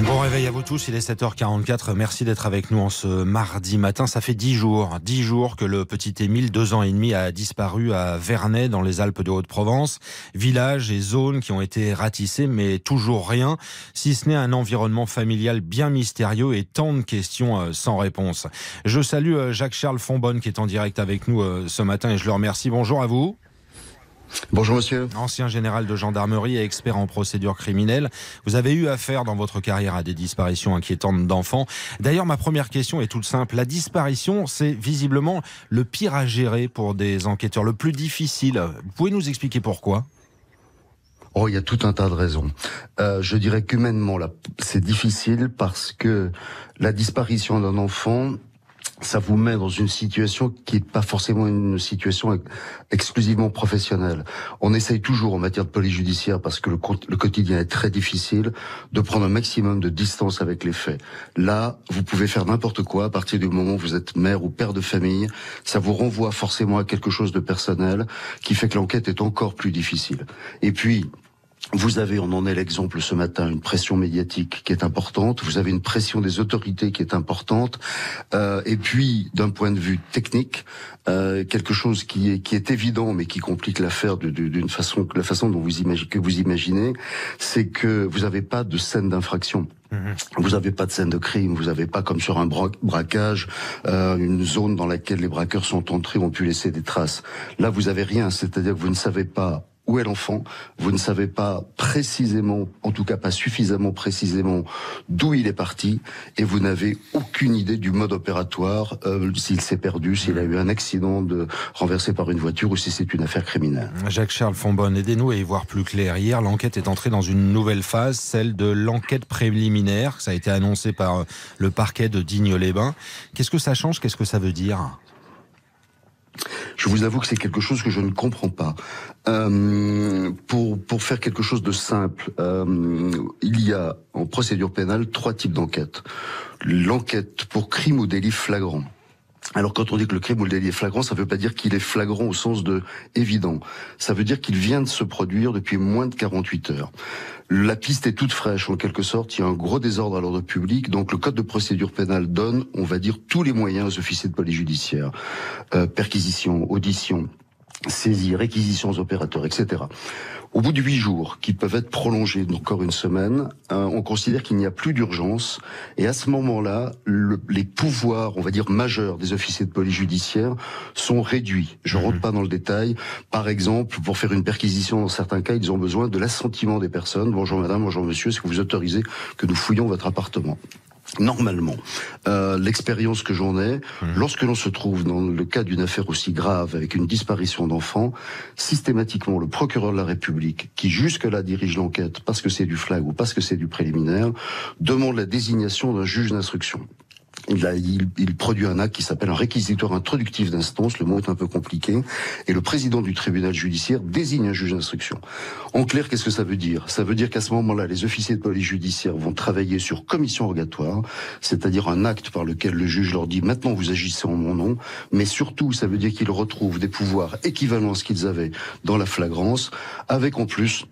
Bon réveil à vous tous, il est 7h44. Merci d'être avec nous en ce mardi matin. Ça fait dix jours, dix jours que le petit Émile, deux ans et demi, a disparu à Vernet, dans les Alpes de Haute-Provence. Village et zones qui ont été ratissés, mais toujours rien, si ce n'est un environnement familial bien mystérieux et tant de questions euh, sans réponse. Je salue euh, Jacques-Charles Fonbonne qui est en direct avec nous euh, ce matin et je le remercie. Bonjour à vous. Bonjour monsieur. Ancien général de gendarmerie et expert en procédure criminelle, vous avez eu affaire dans votre carrière à des disparitions inquiétantes d'enfants. D'ailleurs, ma première question est toute simple. La disparition, c'est visiblement le pire à gérer pour des enquêteurs, le plus difficile. Vous pouvez nous expliquer pourquoi? Oh, il y a tout un tas de raisons. Euh, je dirais qu'humainement, c'est difficile parce que la disparition d'un enfant, ça vous met dans une situation qui n'est pas forcément une situation exclusivement professionnelle. On essaye toujours en matière de police judiciaire, parce que le, le, quotidien est très difficile, de prendre un maximum de distance avec les faits. Là, vous pouvez faire n'importe quoi à partir du moment où vous êtes mère ou père de famille. Ça vous renvoie forcément à quelque chose de personnel qui fait que l'enquête est encore plus difficile. Et puis, vous avez, on en est l'exemple ce matin, une pression médiatique qui est importante. Vous avez une pression des autorités qui est importante. Euh, et puis, d'un point de vue technique, euh, quelque chose qui est qui est évident, mais qui complique l'affaire d'une façon, la façon dont vous imaginez que vous imaginez, c'est que vous n'avez pas de scène d'infraction. Mhm. Vous n'avez pas de scène de crime, vous n'avez pas comme sur un braquage euh, une zone dans laquelle les braqueurs sont entrés, ont pu laisser des traces. Là, vous avez rien, c'est-à-dire que vous ne savez pas où est l'enfant? Vous ne savez pas précisément, en tout cas pas suffisamment précisément, d'où il est parti, et vous n'avez aucune idée du mode opératoire, euh, s'il s'est perdu, s'il a eu un accident de renversé par une voiture ou si c'est une affaire criminelle. Jacques-Charles Fonbonne, aidez-nous à y voir plus clair. Hier, l'enquête est entrée dans une nouvelle phase, celle de l'enquête préliminaire. Ça a été annoncé par euh, le parquet de Digne-les-Bains. Qu'est-ce que ça change? Qu'est-ce que ça veut dire? Je vous avoue que c'est quelque chose que je ne comprends pas. Euh, pour, pour faire quelque chose de simple, euh, il y a en procédure pénale trois types d'enquêtes. L'enquête pour crime ou délit flagrant. Alors quand on dit que le crime ou le délit est flagrant, ça ne veut pas dire qu'il est flagrant au sens de évident. Ça veut dire qu'il vient de se produire depuis moins de 48 heures. La piste est toute fraîche en quelque sorte, il y a un gros désordre à l'ordre public, donc le code de procédure pénale donne, on va dire, tous les moyens aux officiers de police judiciaire. Euh, perquisition, audition, saisie, réquisitions aux opérateurs, etc. Au bout de huit jours, qui peuvent être prolongés d'encore une semaine, euh, on considère qu'il n'y a plus d'urgence. Et à ce moment-là, les pouvoirs, on va dire majeurs des officiers de police judiciaire sont réduits. Je rentre mhm. pas dans le détail. Par exemple, pour faire une perquisition, dans certains cas, ils ont besoin de l'assentiment des personnes. Bonjour madame, bonjour monsieur, est-ce que vous autorisez que nous fouillons votre appartement? Normalement, euh, l'expérience que j'en ai, mmh. lorsque l'on se trouve dans le cas d'une affaire aussi grave avec une disparition d'enfants, systématiquement le procureur de la République, qui jusque-là dirige l'enquête parce que c'est du flag ou parce que c'est du préliminaire, demande la désignation d'un juge d'instruction il, produit un acte qui s'appelle un réquisitoire introductif d'instance, le mot est un peu compliqué, et le président du tribunal judiciaire désigne un juge d'instruction. En clair, qu'est-ce que ça veut dire? Ça veut dire qu'à ce moment-là, les officiers de police judiciaire vont travailler sur commission rogatoire, c'est-à-dire un acte par lequel le juge leur dit maintenant vous agissez en mon nom, mais surtout ça veut dire qu'ils retrouvent des pouvoirs équivalents à ce qu'ils avaient dans la flagrance, avec en plus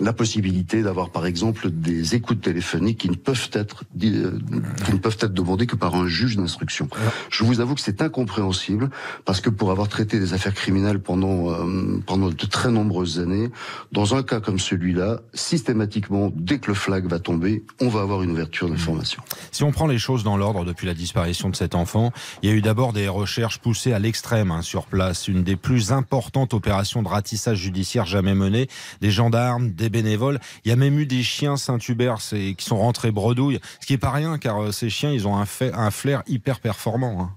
la possibilité d'avoir par exemple des écoutes téléphoniques qui ne peuvent être euh, qui ne peuvent être demandées que par un juge d'instruction. Je vous avoue que c'est incompréhensible parce que pour avoir traité des affaires criminelles pendant euh, pendant de très nombreuses années, dans un cas comme celui-là, systématiquement dès que le flag va tomber, on va avoir une ouverture d'information. Si on prend les choses dans l'ordre depuis la disparition de cet enfant, il y a eu d'abord des recherches poussées à l'extrême hein, sur place, une des plus importantes opérations de ratissage judiciaire jamais menées, des gendarmes, des bénévoles. Il y a même eu des chiens Saint-Hubert qui sont rentrés bredouille, ce qui est pas rien car euh, ces chiens, ils ont un, fait, un flair hyper performant. Hein.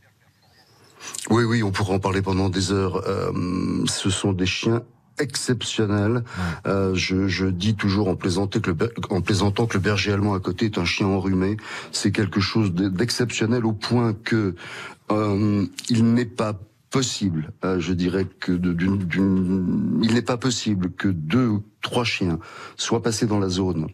Oui, oui, on pourrait en parler pendant des heures. Euh, ce sont des chiens exceptionnels. Euh, je, dis toujours en, que le, en plaisantant que le berger allemand à côté est un chien enrhumé. C'est quelque chose d'exceptionnel au point que il n'est pas possible, euh, je dirais que d'une, il n'est pas possible que deux ou trois chiens soient passés dans la zone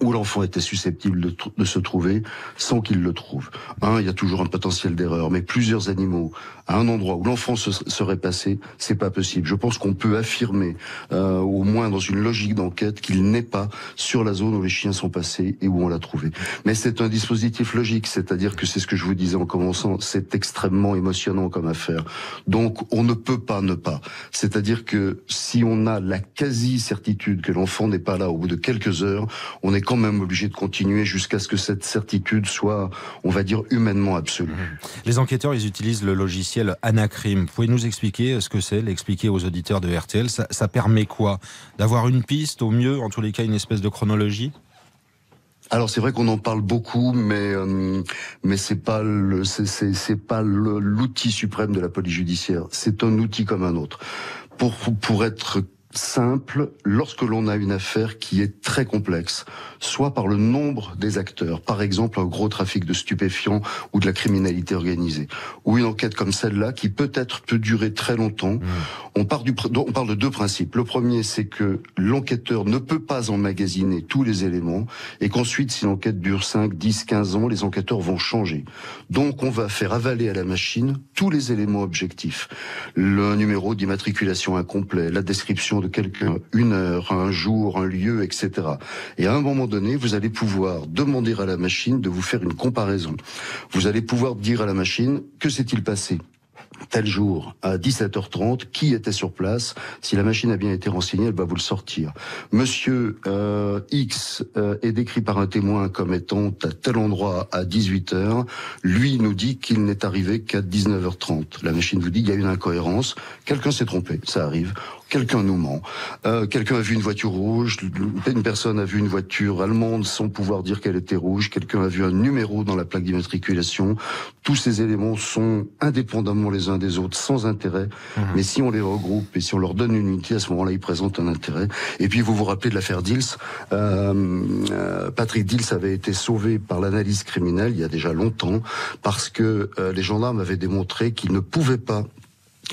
où l'enfant était susceptible de, se trouver sans qu'il le trouve. Un, il y a toujours un potentiel d'erreur, mais plusieurs animaux à un endroit où l'enfant se serait passé, c'est pas possible. Je pense qu'on peut affirmer, euh, au moins dans une logique d'enquête, qu'il n'est pas sur la zone où les chiens sont passés et où on l'a trouvé. Mais c'est un dispositif logique, c'est-à-dire que c'est ce que je vous disais en commençant, c'est extrêmement émotionnant comme affaire. Donc on ne peut pas ne pas. C'est-à-dire que si on a la quasi-certitude que l'enfant n'est pas là au bout de quelques heures, quand même obligé de continuer jusqu'à ce que cette certitude soit, on va dire, humainement absolue. Les enquêteurs, ils utilisent le logiciel Anacrim. Pouvez nous expliquer ce que c'est, l'expliquer aux auditeurs de RTL? Ça, ça permet quoi? D'avoir une piste, au mieux, en tous les cas, une espèce de chronologie? Alors c'est vrai qu'on en parle beaucoup, mais euh, mais c'est pas le c'est pas l'outil suprême de la police judiciaire. C'est un outil comme un autre. Pour pour être simple lorsque l'on a une affaire qui est très complexe, soit par le nombre des acteurs, par exemple un gros trafic de stupéfiants ou de la criminalité organisée, ou une enquête comme celle-là qui peut-être peut durer très longtemps. Mmh. On, part du, on parle de deux principes. Le premier, c'est que l'enquêteur ne peut pas emmagasiner tous les éléments et qu'ensuite, si l'enquête dure 5, 10, 15 ans, les enquêteurs vont changer. Donc on va faire avaler à la machine tous les éléments objectifs. Le numéro d'immatriculation incomplet, la description de quelqu'un, une heure, un jour, un lieu, etc. Et à un moment vous allez pouvoir demander à la machine de vous faire une comparaison. Vous allez pouvoir dire à la machine, que s'est-il passé tel jour à 17h30, qui était sur place. Si la machine a bien été renseignée, elle va vous le sortir. Monsieur euh, X euh, est décrit par un témoin comme étant à tel endroit à 18h. Lui nous dit qu'il n'est arrivé qu'à 19h30. La machine vous dit qu'il y a une incohérence. Quelqu'un s'est trompé, ça arrive quelqu'un nous ment. Euh, quelqu'un a vu une voiture rouge, une personne a vu une voiture allemande sans pouvoir dire qu'elle était rouge, quelqu'un a vu un numéro dans la plaque d'immatriculation. Tous ces éléments sont indépendamment les uns des autres, sans intérêt. Mhm. Mais si on les regroupe et si on leur donne une unité, à ce moment-là, ils présentent un intérêt. Et puis, vous vous rappelez de l'affaire Dils. Euh, euh, Patrick Dils avait été sauvé par l'analyse criminelle il y a déjà longtemps parce que euh, les gendarmes avaient démontré qu'ils ne pouvaient pas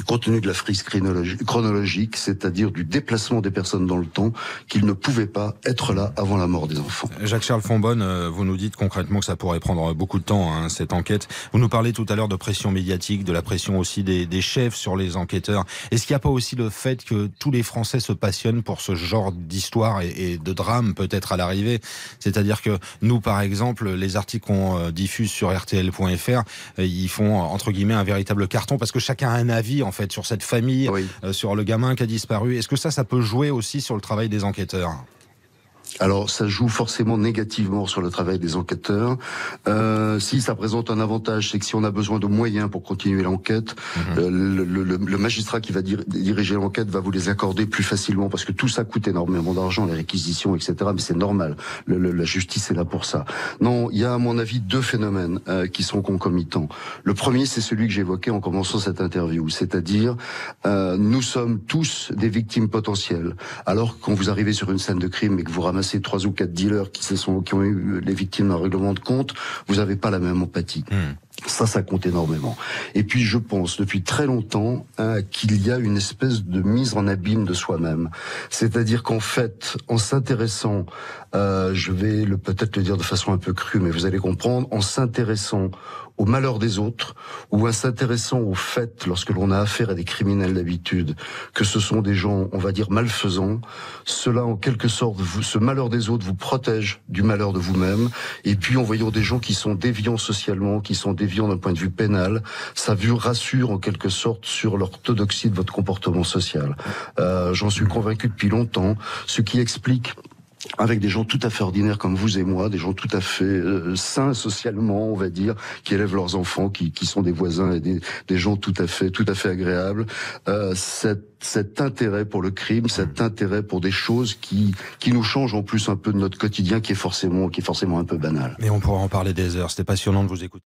compte tenu de la frise chronologique, c'est-à-dire du déplacement des personnes dans le temps, qu'ils ne pouvaient pas être là avant la mort des enfants. Jacques-Charles Fonbonne, euh, vous nous dites concrètement que ça pourrait prendre beaucoup de temps, hein, cette enquête. Vous nous parlez tout à l'heure de pression médiatique, de la pression aussi des, chefs sur les enquêteurs. Est-ce qu'il n'y a pas aussi le fait que tous les Français se passionnent pour ce genre d'histoire et, et, de drame peut-être à l'arrivée? C'est-à-dire que nous, par exemple, les articles qu'on euh, diffuse sur rtl.fr, euh, ils font, entre guillemets, un véritable carton parce que chacun a un avis en fait sur cette famille, euh, sur le gamin qui a disparu. Est-ce que ça, ça peut jouer aussi sur le travail des enquêteurs? Alors, ça joue forcément négativement sur le travail des enquêteurs. Euh, si ça présente un avantage, c'est que si on a besoin de moyens pour continuer l'enquête, mhm. euh, le, le, le, magistrat qui va diriger l'enquête va vous les accorder plus facilement parce que tout ça coûte énormément d'argent, les réquisitions, etc. Mais c'est normal. la justice est là pour ça. Non, il y a à mon avis deux phénomènes euh, qui sont concomitants. Le premier, c'est celui que j'évoquais en commençant cette interview, c'est-à-dire euh, nous sommes tous des victimes potentielles. Alors quand vous arrivez sur une scène de crime et que vous ramassez ces trois ou quatre dealers qui se sont qui ont eu les victimes d'un règlement de compte, vous n'avez pas la même empathie. Hmm. Ça, ça compte énormément. Et puis, je pense depuis très longtemps hein, qu'il y a une espèce de mise en abîme de soi-même. C'est-à-dire qu'en fait, en s'intéressant, euh, je vais peut-être le dire de façon un peu crue, mais vous allez comprendre, en s'intéressant au malheur des autres ou en s'intéressant au fait, lorsque l'on a affaire à des criminels d'habitude, que ce sont des gens, on va dire, malfaisants, cela en quelque sorte, vous, ce malheur des autres vous protège du malheur de vous-même. Et puis en voyant des gens qui sont déviants socialement, qui sont déviants d'un point de vue pénal, ça vous rassure en quelque sorte sur l'orthodoxie de votre comportement social. Euh, J'en suis convaincu depuis longtemps, ce qui explique avec des gens tout à fait ordinaires comme vous et moi, des gens tout à fait euh, sains socialement, on va dire, qui élèvent leurs enfants, qui, qui sont des voisins et des, des, gens tout à fait tout à fait agréables. Euh, cet, cet intérêt pour le crime, cet intérêt pour des choses qui qui nous changent en plus un peu de notre quotidien, qui est forcément qui est forcément un peu banal. Mais on pourra en parler des heures. C'était passionnant de vous écouter.